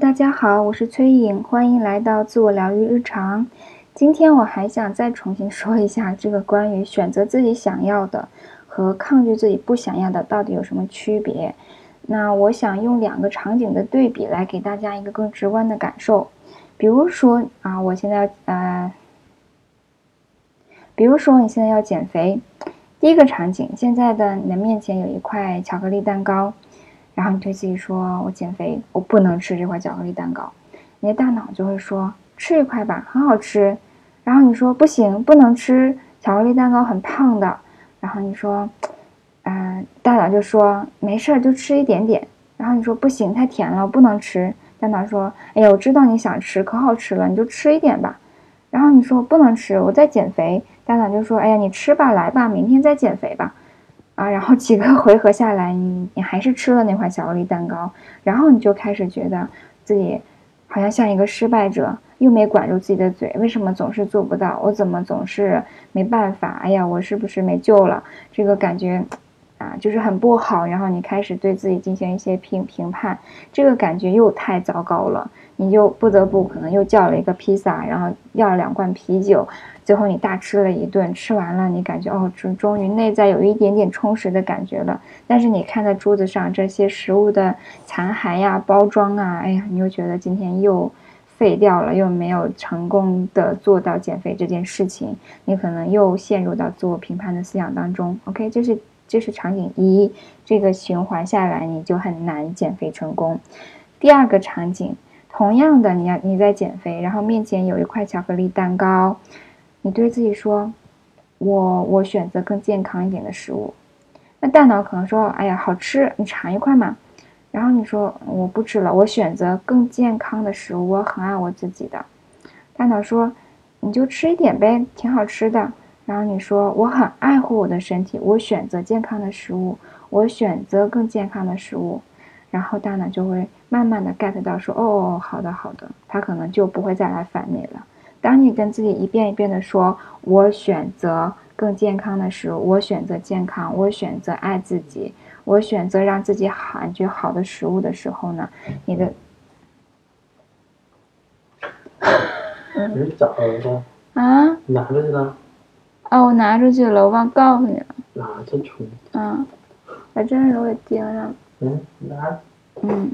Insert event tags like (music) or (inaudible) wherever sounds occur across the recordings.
大家好，我是崔颖，欢迎来到自我疗愈日常。今天我还想再重新说一下这个关于选择自己想要的和抗拒自己不想要的到底有什么区别。那我想用两个场景的对比来给大家一个更直观的感受。比如说啊，我现在呃，比如说你现在要减肥，第一个场景，现在的你的面前有一块巧克力蛋糕。然后你对自己说：“我减肥，我不能吃这块巧克力蛋糕。”你的大脑就会说：“吃一块吧，很好吃。”然后你说：“不行，不能吃巧克力蛋糕，很胖的。”然后你说：“嗯，大脑就说没事儿，就吃一点点。”然后你说：“不行，太甜了，不能吃。”大脑说：“哎呀，我知道你想吃，可好吃了，你就吃一点吧。”然后你说：“不能吃，我在减肥。”大脑就说：“哎呀，你吃吧，来吧，明天再减肥吧。”啊，然后几个 (laughs) 回合下来，你你还是吃了那块巧克力蛋糕，然后你就开始觉得自己好像像一个失败者，又没管住自己的嘴，为什么总是做不到？我怎么总是没办法？哎呀，我是不是没救了？这个感觉啊，就是很不好。然后你开始对自己进行一些评评判，这个感觉又太糟糕了，你就不得不可能又叫了一个披萨，然后要了两罐啤酒。最后你大吃了一顿，吃完了你感觉哦，终终于内在有一点点充实的感觉了。但是你看在桌子上这些食物的残骸呀、包装啊，哎呀，你又觉得今天又废掉了，又没有成功的做到减肥这件事情，你可能又陷入到自我评判的思想当中。OK，这是这是场景一，这个循环下来你就很难减肥成功。第二个场景，同样的，你要你在减肥，然后面前有一块巧克力蛋糕。你对自己说：“我我选择更健康一点的食物。”那大脑可能说：“哎呀，好吃，你尝一块嘛。”然后你说：“我不吃了，我选择更健康的食物，我很爱我自己的。”大脑说：“你就吃一点呗，挺好吃的。”然后你说：“我很爱护我的身体，我选择健康的食物，我选择更健康的食物。”然后大脑就会慢慢的 get 到说：“哦，好的好的。”他可能就不会再来烦你了。当你跟自己一遍一遍的说“我选择更健康的食物，我选择健康，我选择爱自己，我选择让自己感觉好的食物”的时候呢，你的，你咋了吗？啊？拿出去了？哦，我拿出去了，我忘告诉你了。啊，真蠢。嗯，把这个给钉上。嗯，拿。嗯。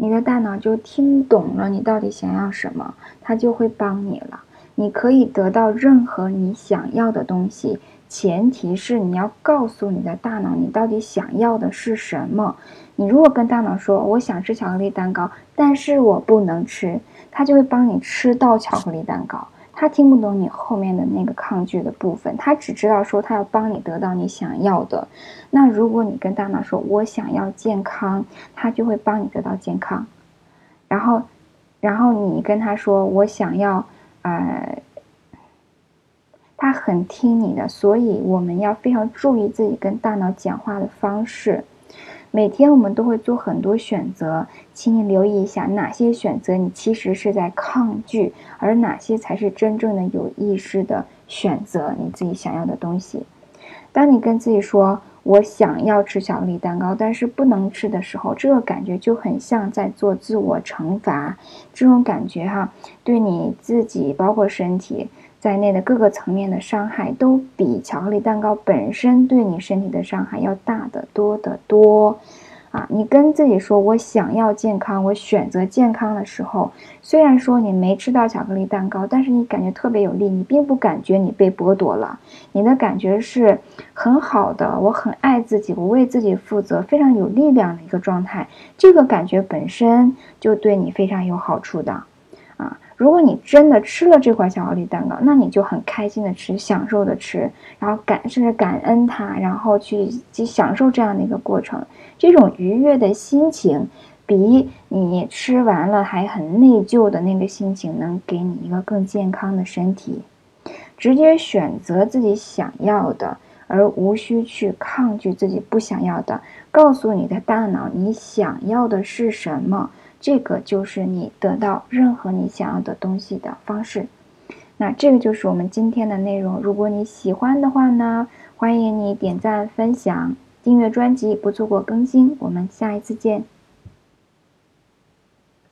你的大脑就听懂了你到底想要什么，它就会帮你了。你可以得到任何你想要的东西，前提是你要告诉你的大脑你到底想要的是什么。你如果跟大脑说我想吃巧克力蛋糕，但是我不能吃，它就会帮你吃到巧克力蛋糕。他听不懂你后面的那个抗拒的部分，他只知道说他要帮你得到你想要的。那如果你跟大脑说“我想要健康”，他就会帮你得到健康。然后，然后你跟他说“我想要”，呃，他很听你的。所以我们要非常注意自己跟大脑讲话的方式。每天我们都会做很多选择，请你留意一下哪些选择你其实是在抗拒，而哪些才是真正的有意识的选择你自己想要的东西。当你跟自己说“我想要吃巧克力蛋糕，但是不能吃”的时候，这个感觉就很像在做自我惩罚。这种感觉哈，对你自己包括身体。在内的各个层面的伤害，都比巧克力蛋糕本身对你身体的伤害要大得多得多，啊！你跟自己说我想要健康，我选择健康的时候，虽然说你没吃到巧克力蛋糕，但是你感觉特别有力，你并不感觉你被剥夺了，你的感觉是很好的，我很爱自己，我为自己负责，非常有力量的一个状态，这个感觉本身就对你非常有好处的。如果你真的吃了这块巧克力蛋糕，那你就很开心的吃，享受的吃，然后感甚至感恩它，然后去去享受这样的一个过程。这种愉悦的心情，比你吃完了还很内疚的那个心情，能给你一个更健康的身体。直接选择自己想要的，而无需去抗拒自己不想要的。告诉你的大脑你想要的是什么，这个就是你得到任何你想要的东西的方式。那这个就是我们今天的内容。如果你喜欢的话呢，欢迎你点赞、分享、订阅专辑，不错过更新。我们下一次见。